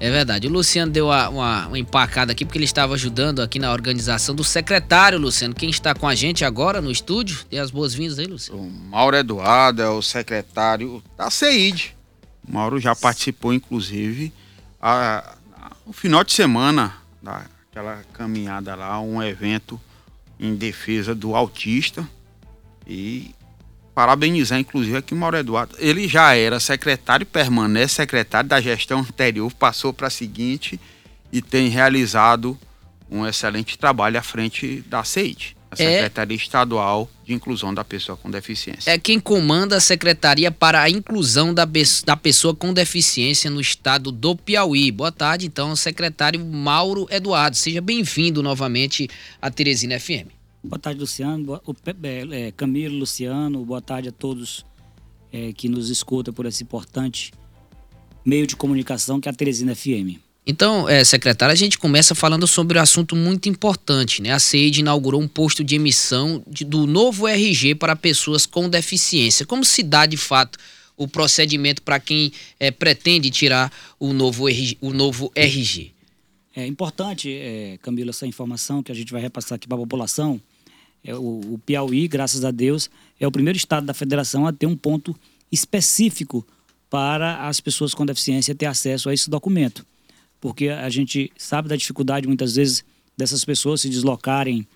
É verdade. O Luciano deu uma, uma, uma, empacada aqui porque ele estava ajudando aqui na organização do secretário, Luciano. Quem está com a gente agora no estúdio? Dê as boas-vindas aí, Luciano. O Mauro Eduardo é o secretário da CEID. O Mauro já participou, inclusive, a, a, o final de semana daquela caminhada lá, um evento em defesa do autista. E parabenizar, inclusive, aqui o Mauro Eduardo. Ele já era secretário, permanece secretário da gestão anterior, passou para a seguinte e tem realizado um excelente trabalho à frente da CEIT, a é. Secretaria é, Estadual de Inclusão da Pessoa com Deficiência. É quem comanda a Secretaria para a Inclusão da, da Pessoa com Deficiência no estado do Piauí. Boa tarde, então, secretário Mauro Eduardo. Seja bem-vindo novamente à Teresina FM. Boa tarde, Luciano. Boa, o, é, Camilo, Luciano, boa tarde a todos é, que nos escutam por esse importante meio de comunicação que é a Teresina FM. Então, é, secretário, a gente começa falando sobre um assunto muito importante, né? A CEID inaugurou um posto de emissão de, do novo RG para pessoas com deficiência. Como se dá, de fato, o procedimento para quem é, pretende tirar o novo, RG, o novo RG? É importante, é, Camila, essa informação que a gente vai repassar aqui para a população. É, o, o Piauí, graças a Deus, é o primeiro estado da federação a ter um ponto específico para as pessoas com deficiência ter acesso a esse documento. Porque a gente sabe da dificuldade, muitas vezes, dessas pessoas se deslocarem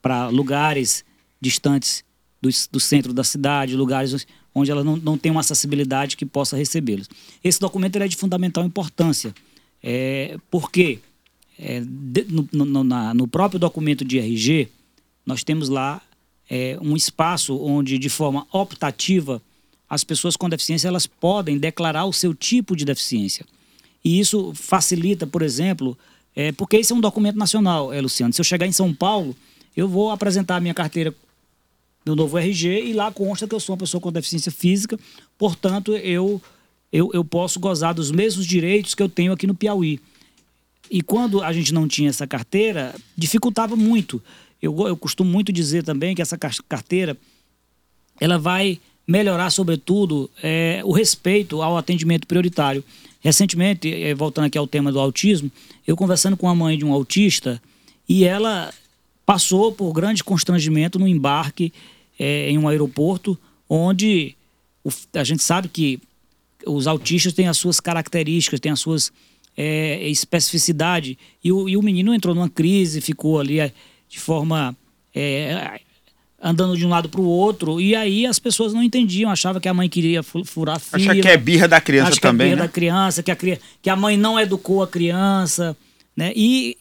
para lugares distantes do, do, centro da cidade, lugares onde ela não, não tem uma acessibilidade que possa recebê-los. Esse documento é de fundamental importância. É, porque é, de, no, no, na, no próprio documento de RG, nós temos lá é, um espaço onde, de forma optativa, as pessoas com deficiência elas podem declarar o seu tipo de deficiência. E isso facilita, por exemplo, é, porque esse é um documento nacional, é, Luciano. Se eu chegar em São Paulo, eu vou apresentar a minha carteira do novo RG e lá consta que eu sou uma pessoa com deficiência física, portanto, eu, eu, eu posso gozar dos mesmos direitos que eu tenho aqui no Piauí. E quando a gente não tinha essa carteira, dificultava muito. Eu, eu costumo muito dizer também que essa carteira ela vai melhorar, sobretudo, é, o respeito ao atendimento prioritário. Recentemente, é, voltando aqui ao tema do autismo, eu conversando com a mãe de um autista e ela passou por grande constrangimento no embarque é, em um aeroporto, onde o, a gente sabe que os autistas têm as suas características, têm as suas é, especificidade, e o, e o menino entrou numa crise, ficou ali é, de forma é, andando de um lado para o outro e aí as pessoas não entendiam, achavam que a mãe queria furar fila. Acha que é birra da criança acha também, que é birra né? da criança, que a, que a mãe não educou a criança, né? E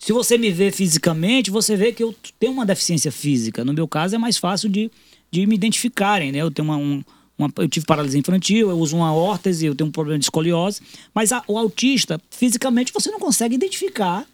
se você me vê fisicamente, você vê que eu tenho uma deficiência física. No meu caso é mais fácil de, de me identificarem, né? Eu tenho uma, um, uma, eu tive paralisia infantil, eu uso uma órtese, eu tenho um problema de escoliose, mas a, o autista, fisicamente, você não consegue identificar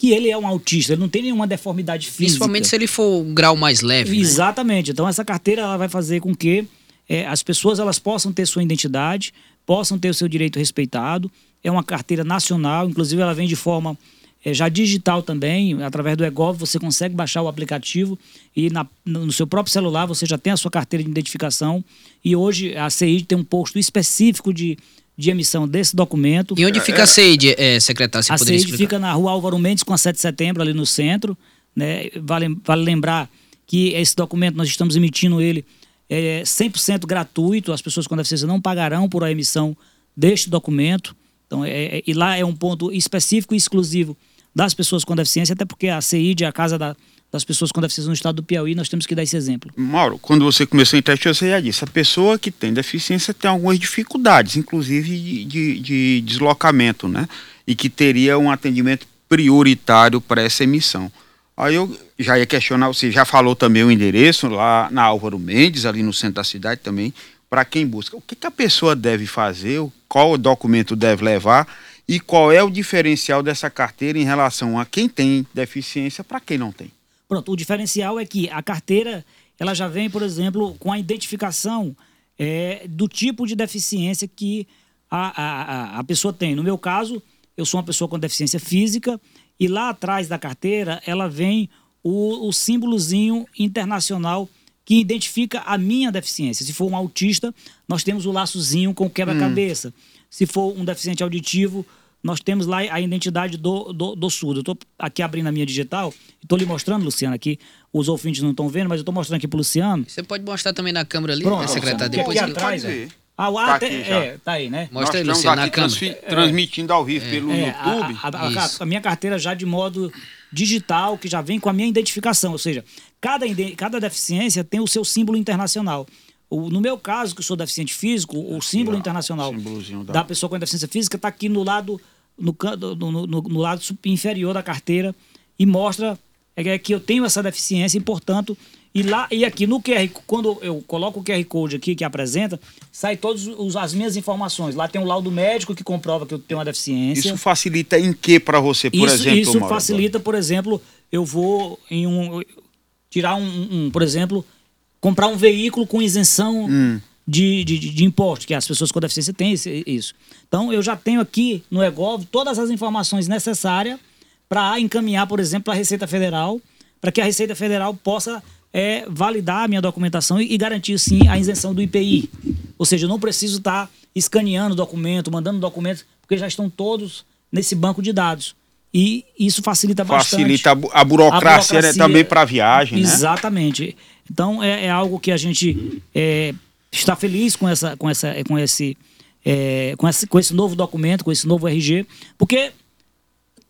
que ele é um autista, ele não tem nenhuma deformidade física. Principalmente se ele for um grau mais leve. Né? Exatamente. Né? Então essa carteira ela vai fazer com que é, as pessoas elas possam ter sua identidade, possam ter o seu direito respeitado. É uma carteira nacional, inclusive ela vem de forma é, já digital também, através do EGOV você consegue baixar o aplicativo e na, no seu próprio celular você já tem a sua carteira de identificação. E hoje a CI tem um posto específico de de emissão desse documento. E onde fica a CEID, é, secretário? Se a CEID explicar. fica na rua Álvaro Mendes com a 7 de setembro, ali no centro. Né? Vale, vale lembrar que esse documento, nós estamos emitindo ele é 100% gratuito, as pessoas com deficiência não pagarão por a emissão deste documento. Então, é, é, e lá é um ponto específico e exclusivo das pessoas com deficiência, até porque a CEID é a casa da, das pessoas com deficiência no estado do Piauí, nós temos que dar esse exemplo. Mauro, quando você começou a entrevista, você já disse, a pessoa que tem deficiência tem algumas dificuldades, inclusive de, de, de deslocamento, né? E que teria um atendimento prioritário para essa emissão. Aí eu já ia questionar, você já falou também o endereço lá na Álvaro Mendes, ali no centro da cidade também, para quem busca. O que, que a pessoa deve fazer, qual documento deve levar e qual é o diferencial dessa carteira em relação a quem tem deficiência para quem não tem? Pronto, o diferencial é que a carteira ela já vem, por exemplo, com a identificação é, do tipo de deficiência que a, a, a pessoa tem. No meu caso, eu sou uma pessoa com deficiência física e lá atrás da carteira ela vem o, o símbolozinho internacional que identifica a minha deficiência. Se for um autista, nós temos o laçozinho com quebra-cabeça. Hum. Se for um deficiente auditivo, nós temos lá a identidade do, do, do surdo. Eu estou aqui abrindo a minha digital, estou lhe mostrando, Luciano, aqui. Os ouvintes não estão vendo, mas eu estou mostrando aqui para o Luciano. Você pode mostrar também na câmera ali, Pronto, né, secretário? aqui Depois que... atrás, Pode é. Ah, o Tá até, aqui é, tá aí, né? Mostra aí, Luciano, na aqui câmera. transfi- transmitindo ao vivo pelo É, YouTube. A, a- a- a minha carteira já de modo digital, que já vem com a minha identificação. Ou seja, cada, ide- cada deficiência tem o seu símbolo internacional. O- no meu caso, que eu sou deficiente físico, o símbolo internacional da- da pessoa com deficiência física está aqui no lado, no, no, no- no- lado inferior da carteira e mostra é, que eu tenho essa deficiência e, portanto, e lá e aqui no QR, quando eu coloco o QR Code aqui que apresenta, sai todas as minhas informações. Lá tem um laudo médico que comprova que eu tenho uma deficiência. Isso facilita em que para você, por Isso, exemplo, isso Mauro? facilita, por exemplo, eu vou em um tirar um, um, por exemplo, comprar um veículo com isenção Hum. de, de, de imposto, que as pessoas com deficiência têm esse- isso. Então, eu já tenho aqui no Egov todas as informações necessárias para encaminhar, por exemplo, para a Receita Federal, para que a Receita Federal possa é, validar a minha documentação e, e garantir, sim, a isenção do IPI. Ou seja, eu não preciso estar escaneando documento, mandando documentos, porque já estão todos nesse banco de dados. E isso facilita bastante. Facilita a bu- a burocracia, né, também para a viagem, né? Exatamente. Então é, é algo que a gente é, está feliz com essa, com essa, com esse, é, com esse, com esse novo documento, com esse novo RG, porque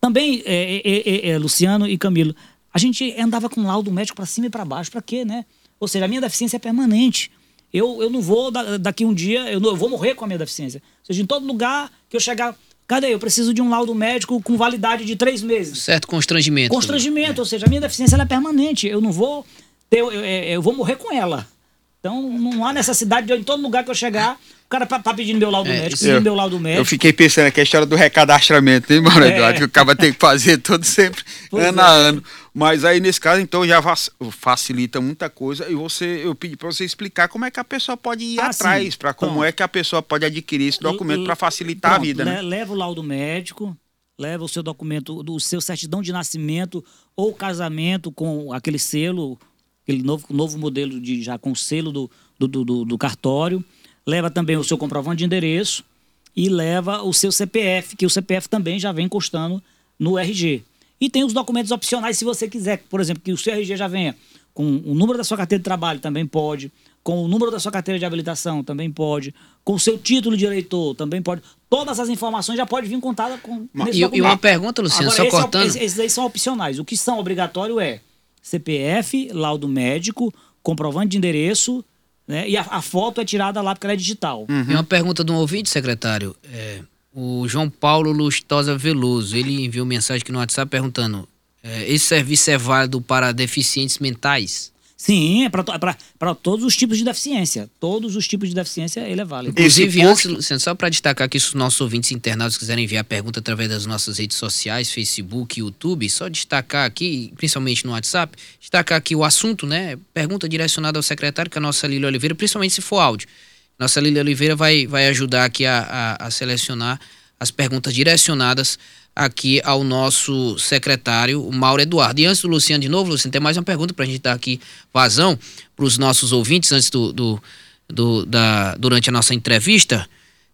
também é, é, é, Luciano e Camilo, a gente andava com laudo médico para cima e para baixo, para quê, né? Ou seja, a minha deficiência é permanente. Eu, eu não vou da- daqui um dia, eu, não- eu vou morrer com a minha deficiência. Ou seja, em todo lugar que eu chegar, cadê? Eu preciso de um laudo médico com validade de três meses. Certo constrangimento. Constrangimento, ou seja, a minha deficiência é permanente. Eu não vou ter, eu, eu- eu vou morrer com ela. Então não há necessidade de eu, em todo lugar que eu chegar, o cara tá, tá pedindo meu laudo É, médico, pedindo meu laudo médico. Eu fiquei pensando aqui a história do recadastramento, hein, Mauro É. Eduardo? Que o cara tem que fazer todo sempre, Pois ano é. a ano. Mas aí, nesse caso, então, já facilita muita coisa. E você, eu pedi para você explicar como é que a pessoa pode ir Ah, atrás, para como Pronto. é que a pessoa pode adquirir esse documento para facilitar a pronto, vida, né? le- Leva o laudo médico, leva o seu documento, o seu certidão de nascimento ou casamento com aquele selo, aquele novo, novo modelo de já com selo do, do, do- do- cartório. Leva também o seu comprovante de endereço e leva o seu CPF, que o CPF também já vem constando no RG. E tem os documentos opcionais se você quiser, por exemplo, que o seu RG já venha com o número da sua carteira de trabalho, também pode, com o número da sua carteira de habilitação, também pode, com o seu título de eleitor, também pode. Todas as informações já podem vir contadas com E, e uma pergunta, Luciano, Agora, só esse é cortando. esse- esses aí são opcionais. O que são obrigatório é CPF, laudo médico, comprovante de endereço, né? E a, a foto é tirada lá porque ela é digital. E uma pergunta de um ouvinte, secretário. É, o João Paulo Lustosa Veloso, ele enviou mensagem aqui no WhatsApp perguntando: é, esse serviço é válido para deficientes mentais? Sim, é para todos os tipos de deficiência. Todos os tipos de deficiência ele é válido. Inclusive, antes, posto- Luciano, só para destacar aqui, se os nossos ouvintes internados quiserem enviar pergunta através das nossas redes sociais, Facebook, YouTube, só destacar aqui, principalmente no WhatsApp, destacar aqui o assunto, né? Pergunta direcionada ao secretário, que é a nossa Lília Oliveira, principalmente se for áudio. Nossa Lília Oliveira vai, vai ajudar aqui a, a, a selecionar as perguntas direcionadas aqui ao nosso secretário, o Mauro Eduardo. E antes do Luciano de novo, Luciano, tem mais uma pergunta para a gente dar aqui vazão para os nossos ouvintes antes do, do, do- da, durante a nossa entrevista.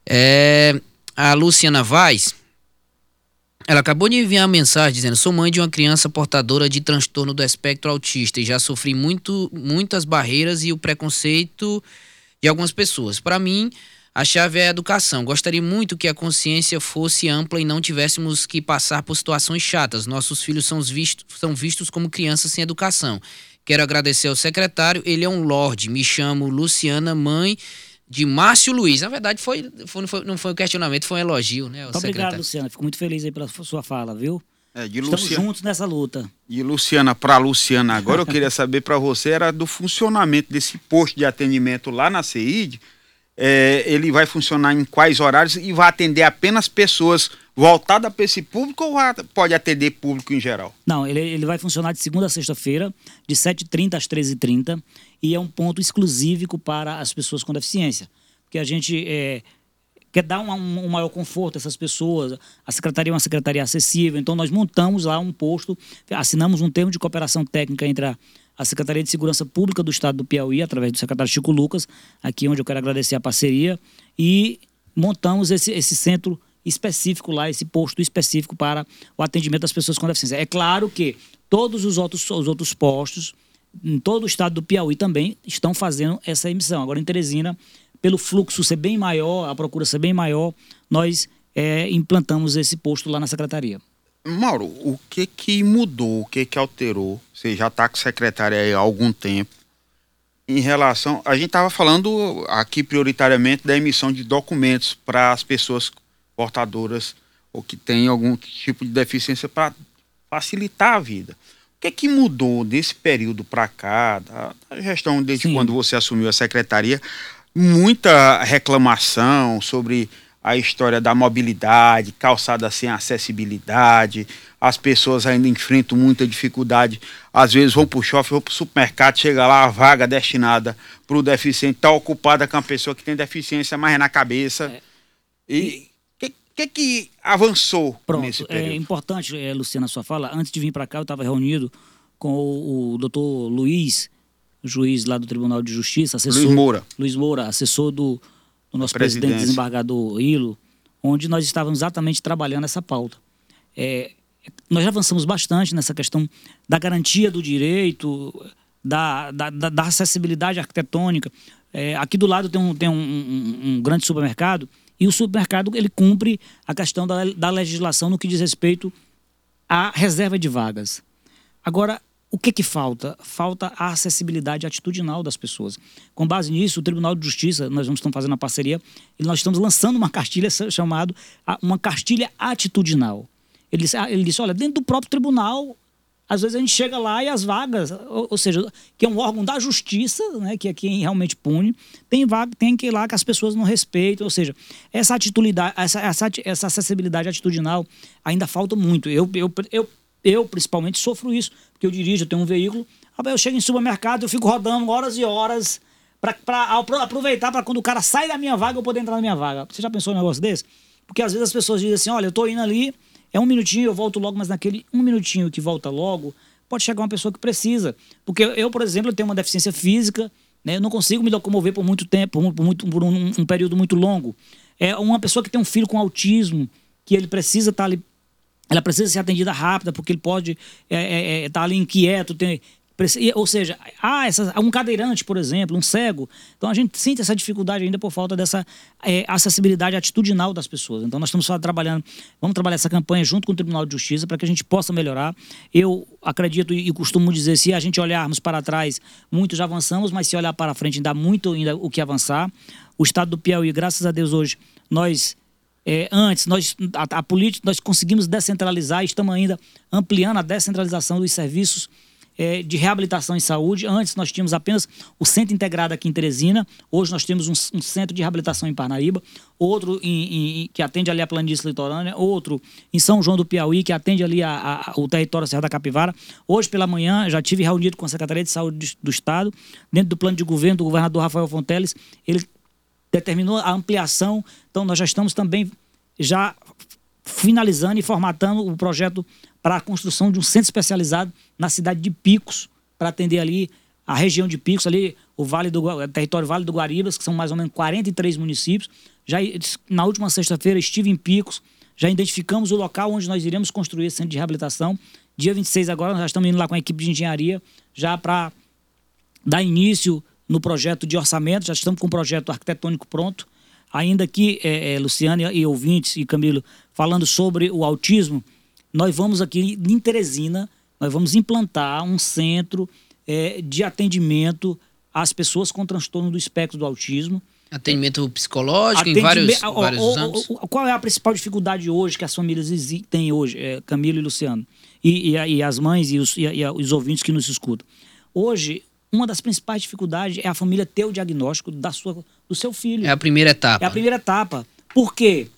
É, a Luciana Vaz, ela acabou de enviar uma mensagem dizendo: sou mãe de uma criança portadora de transtorno do espectro autista e já sofri muito, muitas barreiras e o preconceito de algumas pessoas. Para mim, a chave é a educação. Gostaria muito que a consciência fosse ampla e não tivéssemos que passar por situações chatas. Nossos filhos são vistos, são vistos como crianças sem educação. Quero agradecer ao secretário, ele é um lorde. Me chamo Luciana, mãe de Márcio Luiz. Na verdade, foi, foi- não, foi, não foi um questionamento, foi um elogio, né? Muito obrigado. Luciana. Fico muito feliz aí pela sua fala, viu? É, de, Estamos Luciana, juntos nessa luta. de Luciana para Luciana agora, eu queria saber para você, era do funcionamento desse posto de atendimento lá na CEID. É, ele vai funcionar em quais horários e vai atender apenas pessoas voltadas para esse público ou pode atender público em geral? Não, ele, ele vai funcionar de segunda a sexta-feira, de 7h30 às 13h30, e é um ponto exclusivo para as pessoas com deficiência. Porque a gente é, quer dar um, um- um maior conforto a essas pessoas. A secretaria é uma secretaria acessível, então nós montamos lá um posto, assinamos um termo de cooperação técnica entre a, a Secretaria de Segurança Pública do Estado do Piauí, através do secretário Chico Lucas, aqui onde eu quero agradecer a parceria, e montamos esse, esse centro específico lá, esse posto específico para o atendimento das pessoas com deficiência. É claro que todos os outros, os outros postos, em todo o estado do Piauí também, estão fazendo essa emissão. Agora, em Teresina, pelo fluxo ser bem maior, a procura ser bem maior, nós é, implantamos esse posto lá na secretaria. Mauro, o que que mudou, o que que alterou? Você já está com secretária aí há algum tempo. Em relação, a gente estava falando aqui prioritariamente da emissão de documentos para as pessoas portadoras ou que têm algum tipo de deficiência para facilitar a vida. O que que mudou desse período para cá, da, da, gestão desde Sim. quando você assumiu a secretaria? Muita reclamação sobre a história da mobilidade, calçada sem acessibilidade, as pessoas ainda enfrentam muita dificuldade, às vezes vão para o shopping, vão para o supermercado, chega lá, a vaga destinada para o deficiente está ocupada com a pessoa que tem deficiência mais na cabeça. É. E o que, que, que avançou Pronto, nesse é período? É importante, é, Luciana, a sua fala, antes de vir para cá eu estava reunido com o, o doutor Luiz, juiz lá do Tribunal de Justiça, assessor... Luiz Moura. Luiz Moura, assessor do do nosso presidente desembargador Hilo, onde nós estávamos exatamente trabalhando essa pauta. É, nós já avançamos bastante nessa questão da garantia do direito, da, da, da acessibilidade arquitetônica. É, aqui do lado tem, um, tem um, um, um, grande supermercado e o supermercado ele cumpre a questão da, da legislação no que diz respeito à reserva de vagas. Agora, o que, que falta? Falta a acessibilidade atitudinal das pessoas. Com base nisso, o Tribunal de Justiça, nós estamos fazendo uma parceria, e nós estamos lançando uma cartilha chamada uma cartilha atitudinal. Ele disse, ele disse, olha, dentro do próprio tribunal, às vezes a gente chega lá e as vagas, ou, ou, seja, que é um órgão da justiça, né, que é quem realmente pune, tem vaga, tem que ir lá que as pessoas não respeitam, ou seja, essa essa, essa, essa acessibilidade atitudinal ainda falta muito. Eu, eu, eu eu, principalmente, sofro isso, porque eu dirijo, eu tenho um veículo. Eu chego em supermercado, eu fico rodando horas e horas para aproveitar para quando o cara sai da minha vaga eu poder entrar na minha vaga. Você já pensou em um negócio desse? Porque às vezes as pessoas dizem assim: olha, eu tô indo ali, é um minutinho, eu volto logo, mas naquele um minutinho que volta logo, pode chegar uma pessoa que precisa. Porque eu, por exemplo, eu tenho uma deficiência física, né? eu não consigo me locomover por muito tempo, por, muito, por um, um período muito longo. É uma pessoa que tem um filho com autismo, que ele precisa estar tá ali ela precisa ser atendida rápida, porque ele pode estar é, é, é tá ali inquieto, tem, ou seja, há essa, um cadeirante, por exemplo, um cego. Então a gente sente essa dificuldade ainda por falta dessa é, acessibilidade atitudinal das pessoas. Então nós estamos trabalhando, vamos trabalhar essa campanha junto com o Tribunal de Justiça para que a gente possa melhorar. Eu acredito e costumo dizer, se a gente olharmos para trás, muito já avançamos, mas se olhar para frente ainda há muito ainda o que avançar. O estado do Piauí, graças a Deus hoje, nós é, antes, nós, a, a política, nós conseguimos descentralizar e estamos ainda ampliando a descentralização dos serviços é, de reabilitação em saúde. Antes nós tínhamos apenas o centro integrado aqui em Teresina, hoje nós temos um, um centro de reabilitação em Parnaíba, outro em, em, que atende ali a planície litorânea, outro em São João do Piauí, que atende ali a, a, o território Serra da Capivara. Hoje pela manhã já tive reunido com a Secretaria de Saúde do Estado, dentro do plano de governo do governador Rafael Fonteles, ele determinou a ampliação. Então, nós já estamos também já finalizando e formatando o projeto para a construção de um centro especializado na cidade de Picos, para atender ali a região de Picos, ali o Vale do o território Vale do Guaribas, que são mais ou menos 43 municípios. Já na última sexta-feira estive em Picos, já identificamos o local onde nós iremos construir esse centro de reabilitação. Dia 26 agora nós já estamos indo lá com a equipe de engenharia já para dar início no projeto de orçamento, já estamos com o projeto arquitetônico pronto. Ainda que, é, é, Luciane e ouvintes e Camilo, falando sobre o autismo, nós vamos aqui em Teresina, nós vamos implantar um centro é, de atendimento às pessoas com transtorno do espectro do autismo. Atendimento psicológico Atendimento, em vários, vários anos? Qual é a principal dificuldade hoje que as famílias têm hoje, é, Camilo e Luciano? E, e, e as mães e os, e, e os ouvintes que nos escutam. Hoje, uma das principais dificuldades é a família ter o diagnóstico da sua, do seu filho. É a primeira etapa. É a primeira etapa. Por quê?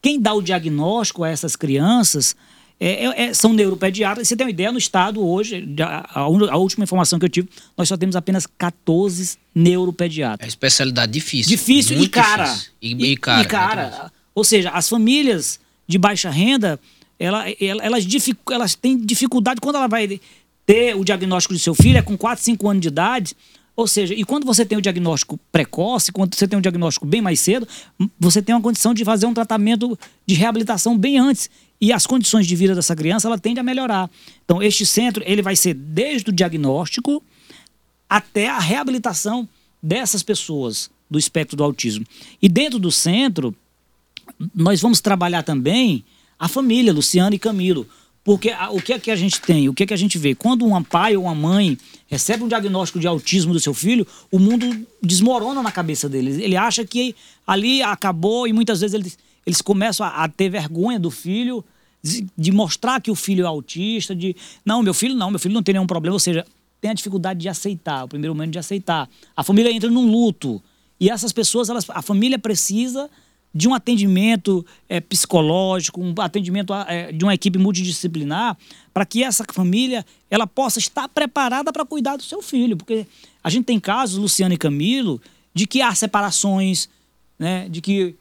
Quem dá o diagnóstico a essas crianças é, é, é são neuropediatras. Você tem uma ideia, no estado hoje, a, a, última informação que eu tive, nós só temos apenas 14 neuropediatras. É especialidade difícil. Difícil e cara. Difícil. E, e, e, cara. E cara. Ou seja, as famílias de baixa renda, ela, ela, elas, elas têm dificuldade quando ela vai ter o diagnóstico do seu filho, é com 4, 5 anos de idade, Ou seja, e quando você tem o diagnóstico precoce, quando você tem um diagnóstico bem mais cedo, você tem uma condição de fazer um tratamento de reabilitação bem antes. E as condições de vida dessa criança, ela tende a melhorar. Então, este centro, ele vai ser desde o diagnóstico até a reabilitação dessas pessoas do espectro do autismo. E dentro do centro, nós vamos trabalhar também a família, Luciano e Camilo. Porque a, o que é que a gente tem? O que é que a gente vê? Quando um pai ou uma mãe recebe um diagnóstico de autismo do seu filho, o mundo desmorona na cabeça dele. Ele acha que ali acabou e muitas vezes eles, eles começam a, a ter vergonha do filho, de, de, mostrar que o filho é autista, de não, meu filho não, meu filho não tem nenhum problema. Ou seja, tem a dificuldade de aceitar, o primeiro momento de aceitar. A família entra num luto. E essas pessoas, elas, a família precisa de um atendimento é, psicológico, um atendimento é, de uma equipe multidisciplinar, para que essa família ela possa estar preparada para cuidar do seu filho. Porque a gente tem casos, Luciano e Camilo, de que há separações, né, de que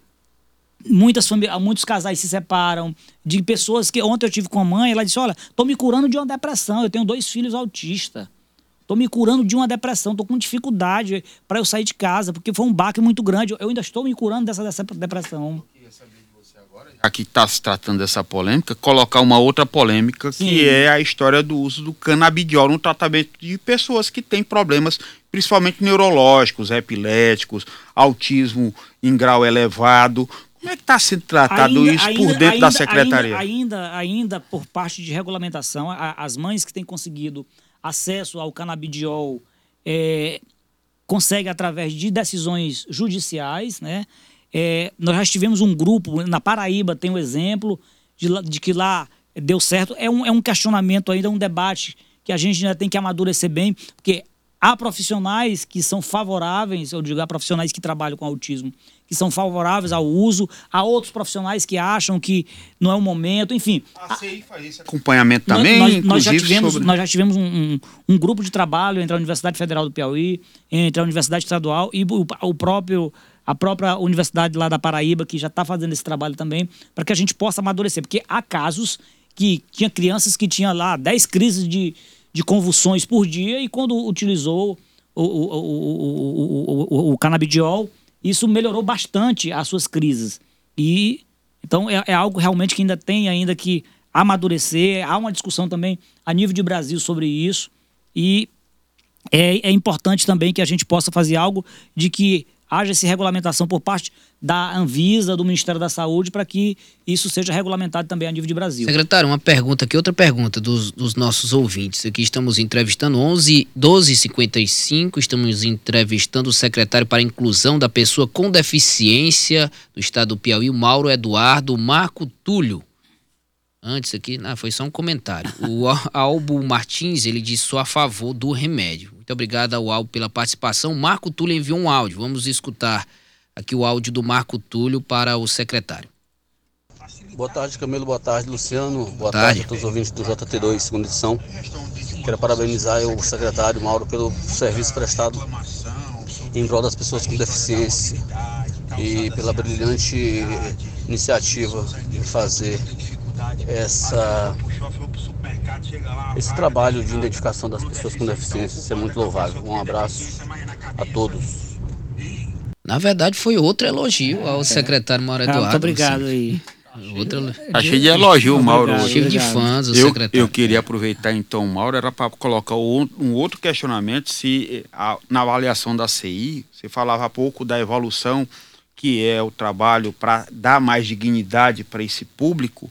muitas famílias, muitos casais se separam, de pessoas que ontem eu tive com a mãe, ela disse: "Olha, estou me curando de uma depressão, eu tenho dois filhos autistas. Estou me curando de uma depressão, estou com dificuldade para eu sair de casa, porque foi um baque muito grande. Eu ainda estou me curando dessa, dessa depressão. Aqui está se tratando dessa polêmica, colocar uma outra polêmica, Sim. que é a história do uso do canabidiol no tratamento de pessoas que têm problemas, principalmente neurológicos, epiléticos, autismo em grau elevado. Como é que está sendo tratado ainda, isso por dentro ainda, da secretaria? Ainda, ainda, ainda, por parte de regulamentação, as mães que têm conseguido acesso ao canabidiol é, consegue através de decisões judiciais, né? É, nós já tivemos um grupo, na Paraíba tem um exemplo de, de que lá deu certo. É um, é um questionamento ainda, um debate que a gente ainda tem que amadurecer bem, porque há profissionais que são favoráveis, eu digo, há profissionais que trabalham com autismo, que são favoráveis ao uso, há outros profissionais que acham que não é o momento, enfim. A CI faz esse acompanhamento também, nós, nós já tivemos, sobre... nós já tivemos um, um, um, grupo de trabalho entre a Universidade Federal do Piauí, entre a Universidade Estadual e o, o próprio a própria universidade lá da Paraíba, que já está fazendo esse trabalho também, para que a gente possa amadurecer. Porque há casos que tinha crianças que tinham lá 10 crises de, de convulsões por dia e quando utilizou o, o, o, o, canabidiol, isso melhorou bastante as suas crises. E então é, é, algo realmente que ainda tem ainda que amadurecer. Há uma discussão também a nível de Brasil sobre isso. E é, é importante também que a gente possa fazer algo de que haja essa regulamentação por parte da Anvisa, do Ministério da Saúde, para que isso seja regulamentado também a nível de Brasil. Secretário, uma pergunta aqui, outra pergunta dos, dos nossos ouvintes. Aqui estamos entrevistando 11, 12h55, estamos entrevistando o secretário para a inclusão da pessoa com deficiência do estado do Piauí, Mauro Eduardo Marco Túlio. Antes aqui, não, foi só um comentário. O Albo Martins, ele disse sou a favor do remédio. Muito obrigado ao Albo pela participação. Marco Túlio enviou um áudio. Vamos escutar aqui o áudio do Marco Túlio para o secretário. Boa tarde, Camilo. Boa tarde, Luciano. Boa, Boa tarde. tarde a todos os ouvintes do JT2, segunda edição. Quero parabenizar o secretário Mauro pelo serviço prestado em prol das pessoas com deficiência e pela brilhante iniciativa de fazer essa, esse trabalho de identificação das pessoas com deficiência. Isso é muito louvável. Um abraço a todos. Na verdade, foi outro elogio ao é. secretário Mauro Eduardo. muito obrigado aí. Outra... Achei de elogio, Mauro. Cheio de fãs, o eu, secretário. Eu queria aproveitar então, Mauro, era para colocar um outro questionamento, se a, na avaliação da CI, você falava há pouco da evolução, que é o trabalho para dar mais dignidade para esse público.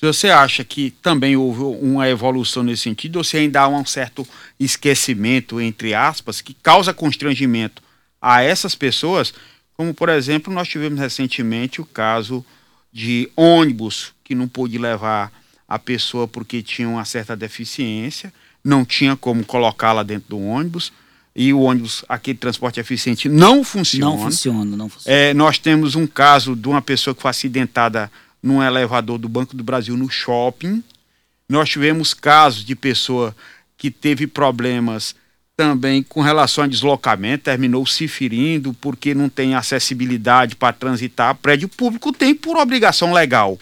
Se você acha que também houve uma evolução nesse sentido, ou se ainda há um certo esquecimento, entre aspas, que causa constrangimento a essas pessoas, como por exemplo, nós tivemos recentemente o caso de ônibus que não pôde levar a pessoa porque tinha uma certa deficiência, não tinha como colocá-la dentro do ônibus e o ônibus, aquele transporte eficiente, não funciona. Não funciona, não funciona. É, nós temos um caso de uma pessoa que foi acidentada num elevador do Banco do Brasil no shopping. Nós tivemos casos de pessoa que teve problemas também com relação a deslocamento, terminou se ferindo porque não tem acessibilidade para transitar. Prédio público tem por obrigação legal,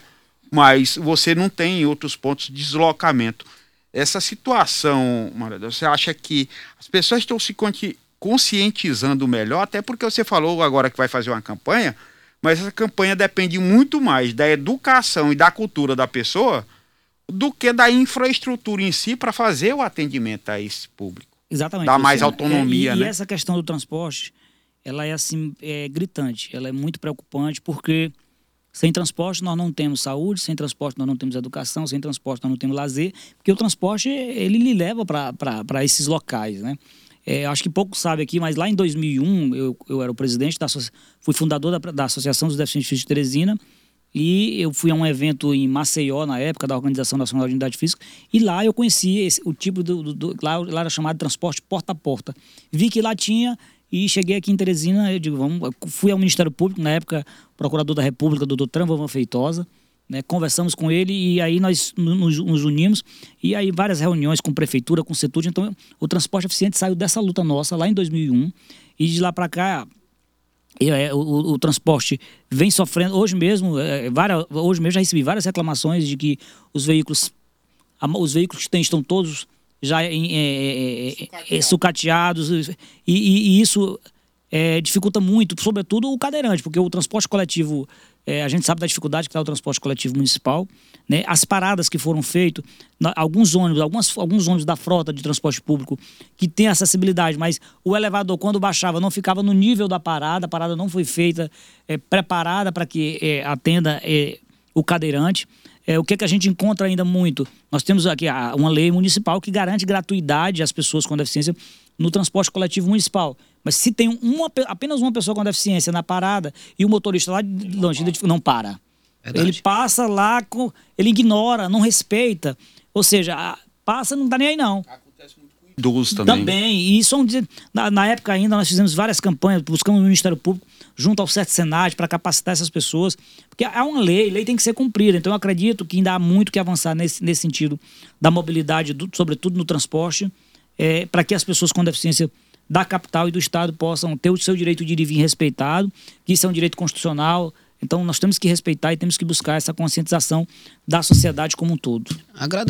mas você não tem em outros pontos de deslocamento. Essa situação, Maria, você acha que as pessoas estão se conscientizando melhor, até porque você falou agora que vai fazer uma campanha, mas essa campanha depende muito mais da educação e da cultura da pessoa do que da infraestrutura em si para fazer o atendimento a esse público. Exatamente. Dá mais Luciano. autonomia, é, e, né? E essa questão do transporte, ela é assim, é gritante, ela é muito preocupante, porque sem transporte nós não temos saúde, sem transporte nós não temos educação, sem transporte nós não temos lazer, porque o transporte ele lhe leva para esses locais, né? É, acho que pouco sabe aqui, mas lá em 2001 eu, eu era o presidente da fui fundador da, da Associação dos Deficientes Físicos de Teresina e eu fui a um evento em Maceió na época da Organização Nacional de Unidade Física e lá eu conheci esse, o tipo do, do, do lá, lá era chamado transporte porta a porta. Vi que lá tinha e cheguei aqui em Teresina, eu digo, vamos, fui ao Ministério Público, na época, procurador da República, doutor Tramvavan Feitosa, né, conversamos com ele e aí nós nos, nos, unimos e aí várias reuniões com prefeitura, com setor. Então, o transporte eficiente saiu dessa luta nossa lá em 2001 e de lá para cá é, o, o, o, transporte vem sofrendo hoje mesmo, é, várias, hoje mesmo já recebi várias reclamações de que os veículos, os veículos que tem estão todos já é, é, é, sucateados e, e, e isso dificulta muito, sobretudo o cadeirante, porque o transporte coletivo é, a gente sabe da dificuldade que está o transporte coletivo municipal. Né? As paradas que foram feitas, alguns ônibus, algumas, alguns ônibus da frota de transporte público que tem acessibilidade, mas o elevador, quando baixava, não ficava no nível da parada, a parada não foi feita é, preparada para que é, atenda é, o cadeirante. É, o que, é que a gente encontra ainda muito? Nós temos aqui uma lei municipal que garante gratuidade às pessoas com deficiência no transporte coletivo municipal. Mas se tem uma, apenas uma pessoa com deficiência na parada e o motorista lá de longe não para. Verdade. Ele passa lá, com, ele ignora, não respeita. Ou seja, passa, não tá nem aí não. Acontece muito com idosos também. Também. E isso, na, na época ainda, nós fizemos várias campanhas, buscamos no Ministério Público, junto ao Sete Senado, para capacitar essas pessoas. Porque há uma lei, lei tem que ser cumprida. Então eu acredito que ainda há muito que avançar nesse, nesse sentido da mobilidade, do, sobretudo no transporte, é, para que as pessoas com deficiência da capital e do estado possam ter o seu direito de ir e vir respeitado, que isso é um direito constitucional. Então nós temos que respeitar e temos que buscar essa conscientização da sociedade como um todo. Agradeço